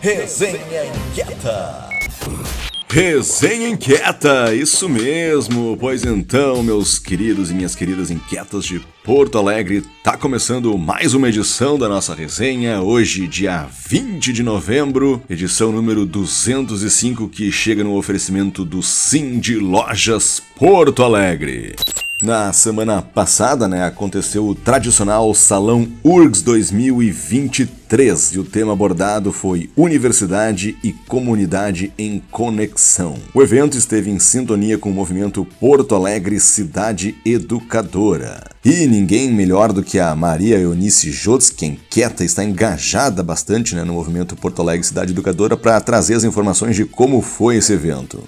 Resenha Inquieta. Resenha Inquieta, isso mesmo, pois então, meus queridos e minhas queridas inquietas de Porto Alegre, tá começando mais uma edição da nossa resenha, hoje, dia 20 de novembro, edição número 205, que chega no oferecimento do Sim de Lojas Porto Alegre. Na semana passada, né, aconteceu o tradicional Salão URGS 2023 e o tema abordado foi Universidade e Comunidade em Conexão. O evento esteve em sintonia com o movimento Porto Alegre Cidade Educadora. E ninguém melhor do que a Maria Eunice Jotz, que é inquieta está engajada bastante né, no movimento Porto Alegre Cidade Educadora, para trazer as informações de como foi esse evento.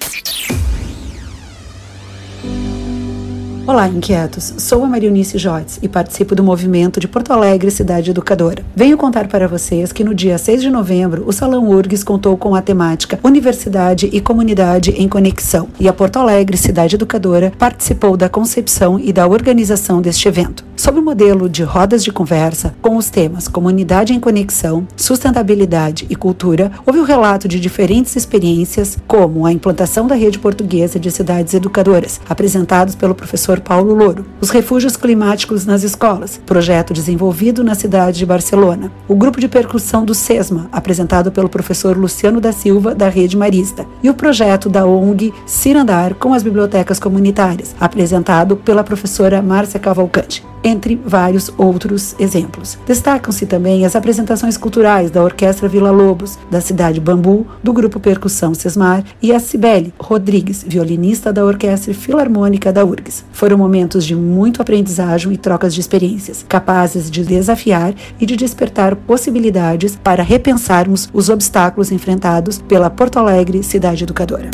Olá, inquietos. Sou a Marionice Jotes e participo do movimento de Porto Alegre Cidade Educadora. Venho contar para vocês que no dia 6 de novembro, o Salão URGS contou com a temática Universidade e Comunidade em Conexão e a Porto Alegre Cidade Educadora participou da concepção e da organização deste evento. Sob o modelo de rodas de conversa, com os temas Comunidade em Conexão, Sustentabilidade e Cultura, houve o um relato de diferentes experiências, como a implantação da rede portuguesa de cidades educadoras, apresentados pelo professor Paulo Louro, os refúgios climáticos nas escolas, projeto desenvolvido na cidade de Barcelona, o grupo de percussão do SESMA, apresentado pelo professor Luciano da Silva, da Rede Marista, e o projeto da ONG Cirandar com as bibliotecas comunitárias, apresentado pela professora Márcia Cavalcante entre vários outros exemplos. Destacam-se também as apresentações culturais da Orquestra Vila Lobos, da Cidade Bambu, do Grupo Percussão Sesmar e a Cibele Rodrigues, violinista da Orquestra Filarmônica da URGS. Foram momentos de muito aprendizagem e trocas de experiências, capazes de desafiar e de despertar possibilidades para repensarmos os obstáculos enfrentados pela Porto Alegre Cidade Educadora.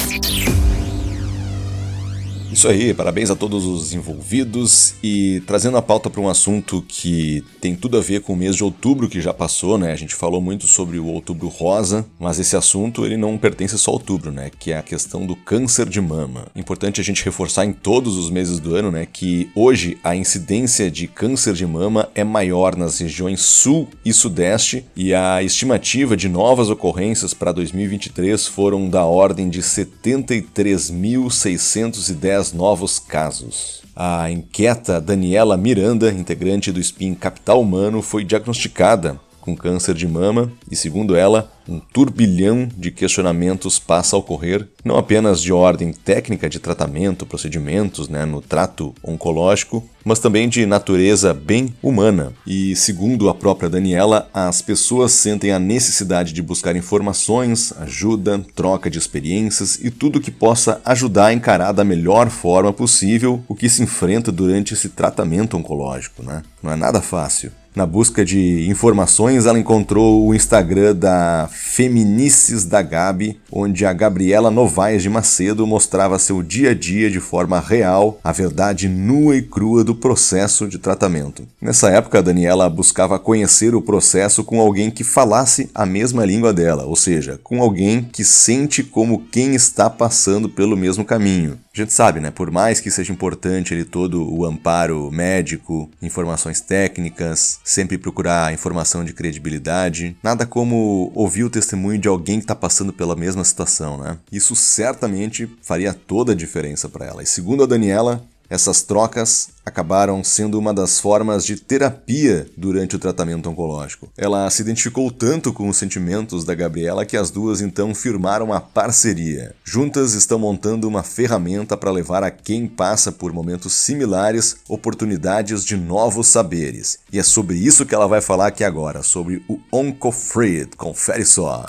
Isso aí, parabéns a todos os envolvidos e trazendo a pauta para um assunto que tem tudo a ver com o mês de outubro que já passou, né? A gente falou muito sobre o outubro rosa, mas esse assunto ele não pertence só a outubro, né? Que é a questão do câncer de mama. Importante a gente reforçar em todos os meses do ano, né? Que hoje a incidência de câncer de mama é maior nas regiões sul e sudeste e a estimativa de novas ocorrências para 2023 foram da ordem de 73.610 novos casos. A inquieta Daniela Miranda, integrante do SPIN Capital Humano, foi diagnosticada com câncer de mama e, segundo ela, um turbilhão de questionamentos passa a ocorrer, não apenas de ordem técnica de tratamento, procedimentos né, no trato oncológico, mas também de natureza bem humana. E, segundo a própria Daniela, as pessoas sentem a necessidade de buscar informações, ajuda, troca de experiências e tudo que possa ajudar a encarar da melhor forma possível o que se enfrenta durante esse tratamento oncológico. Né? Não é nada fácil. Na busca de informações, ela encontrou o Instagram da Feminices da Gabi, onde a Gabriela Novaes de Macedo mostrava seu dia a dia de forma real, a verdade nua e crua do processo de tratamento. Nessa época, a Daniela buscava conhecer o processo com alguém que falasse a mesma língua dela, ou seja, com alguém que sente como quem está passando pelo mesmo caminho. A gente sabe, né? Por mais que seja importante ele todo o amparo médico, informações técnicas, sempre procurar informação de credibilidade, nada como ouvir o testemunho de alguém que está passando pela mesma situação, né? Isso certamente faria toda a diferença para ela. E segundo a Daniela, essas trocas acabaram sendo uma das formas de terapia durante o tratamento oncológico. Ela se identificou tanto com os sentimentos da Gabriela que as duas então firmaram uma parceria. Juntas estão montando uma ferramenta para levar a quem passa por momentos similares oportunidades de novos saberes. E é sobre isso que ela vai falar aqui agora, sobre o OncoFreed. Confere só.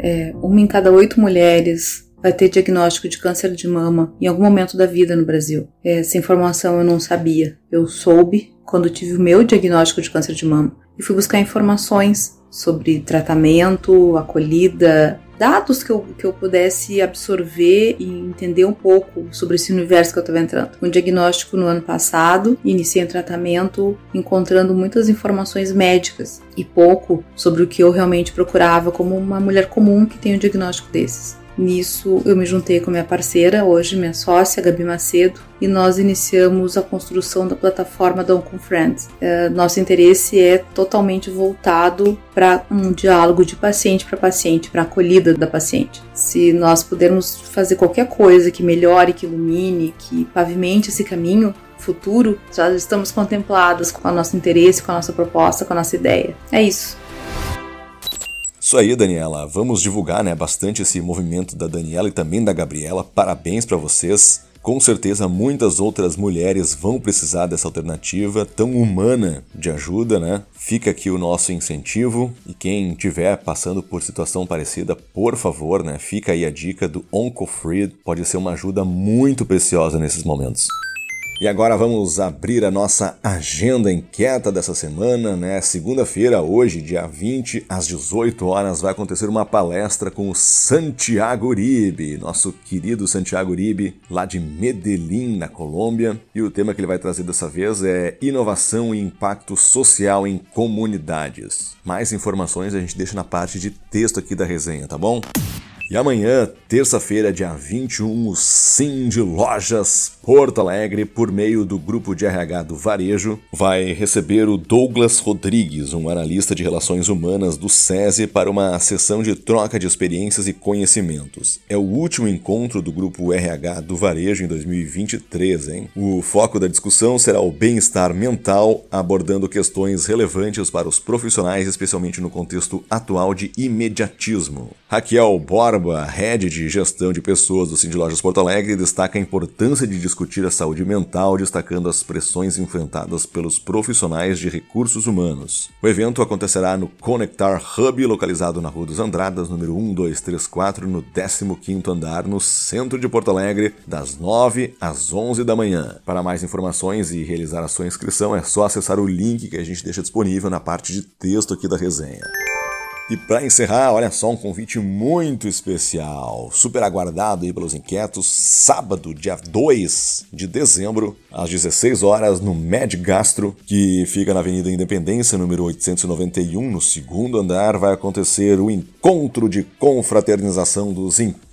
É, uma em cada oito mulheres vai ter diagnóstico de câncer de mama em algum momento da vida no Brasil. Essa informação eu não sabia. Eu soube quando tive o meu diagnóstico de câncer de mama e fui buscar informações sobre tratamento, acolhida, dados que eu, que eu pudesse absorver e entender um pouco sobre esse universo que eu estava entrando. Um diagnóstico no ano passado, iniciei um tratamento encontrando muitas informações médicas e pouco sobre o que eu realmente procurava como uma mulher comum que tem um diagnóstico desses. Nisso, eu me juntei com minha parceira, hoje minha sócia, Gabi Macedo, e nós iniciamos a construção da plataforma Don't Com Friends. É, nosso interesse é totalmente voltado para um diálogo de paciente para paciente, para a acolhida da paciente. Se nós pudermos fazer qualquer coisa que melhore, que ilumine, que pavimente esse caminho, futuro, já estamos contempladas com o nosso interesse, com a nossa proposta, com a nossa ideia. É isso. Isso aí, Daniela. Vamos divulgar né, bastante esse movimento da Daniela e também da Gabriela. Parabéns para vocês. Com certeza muitas outras mulheres vão precisar dessa alternativa tão humana de ajuda, né? Fica aqui o nosso incentivo e quem tiver passando por situação parecida, por favor, né? Fica aí a dica do Oncofree, pode ser uma ajuda muito preciosa nesses momentos. E agora vamos abrir a nossa agenda inquieta dessa semana, né? Segunda-feira, hoje, dia 20, às 18 horas, vai acontecer uma palestra com o Santiago Uribe, nosso querido Santiago Uribe, lá de Medellín, na Colômbia. E o tema que ele vai trazer dessa vez é inovação e impacto social em comunidades. Mais informações a gente deixa na parte de texto aqui da resenha, tá bom? E amanhã, terça-feira, dia 21, o Sim de Lojas Porto Alegre, por meio do grupo de RH do Varejo, vai receber o Douglas Rodrigues, um analista de relações humanas do SESI, para uma sessão de troca de experiências e conhecimentos. É o último encontro do grupo RH do Varejo em 2023, hein? O foco da discussão será o bem-estar mental, abordando questões relevantes para os profissionais, especialmente no contexto atual de imediatismo. Raquel Borba Borba, head de gestão de pessoas do Cindy Lojas Porto Alegre, destaca a importância de discutir a saúde mental, destacando as pressões enfrentadas pelos profissionais de recursos humanos. O evento acontecerá no Conectar Hub, localizado na Rua dos Andradas, número 1234, no 15º andar, no centro de Porto Alegre, das 9 às 11 da manhã. Para mais informações e realizar a sua inscrição, é só acessar o link que a gente deixa disponível na parte de texto aqui da resenha. E para encerrar, olha só um convite muito especial, super aguardado aí pelos inquietos, sábado, dia 2 de dezembro, às 16 horas, no Med Gastro, que fica na Avenida Independência, número 891, no segundo andar, vai acontecer o encontro de confraternização dos inquietos.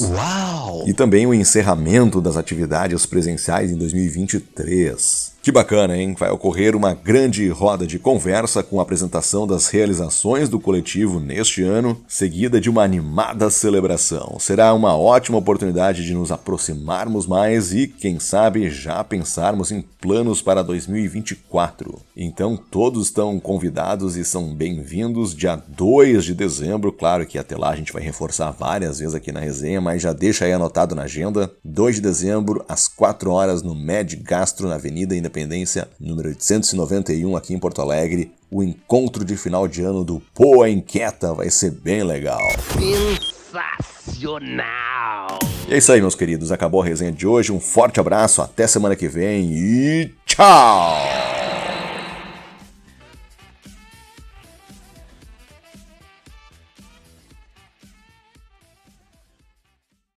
Uau! E também o encerramento das atividades presenciais em 2023. Que bacana, hein? Vai ocorrer uma grande roda de conversa com a apresentação das realizações do coletivo neste ano, seguida de uma animada celebração. Será uma ótima oportunidade de nos aproximarmos mais e, quem sabe, já pensarmos em planos para 2024. Então, todos estão convidados e são bem-vindos dia 2 de dezembro. Claro que até lá a gente vai reforçar várias vezes aqui na resenha, mas já deixa aí anotado na agenda. 2 de dezembro, às 4 horas, no Med Gastro, na Avenida Independência Independência, número 891, aqui em Porto Alegre. O encontro de final de ano do Poa Inquieta vai ser bem legal. Sensacional! E é isso aí, meus queridos. Acabou a resenha de hoje. Um forte abraço, até semana que vem e tchau!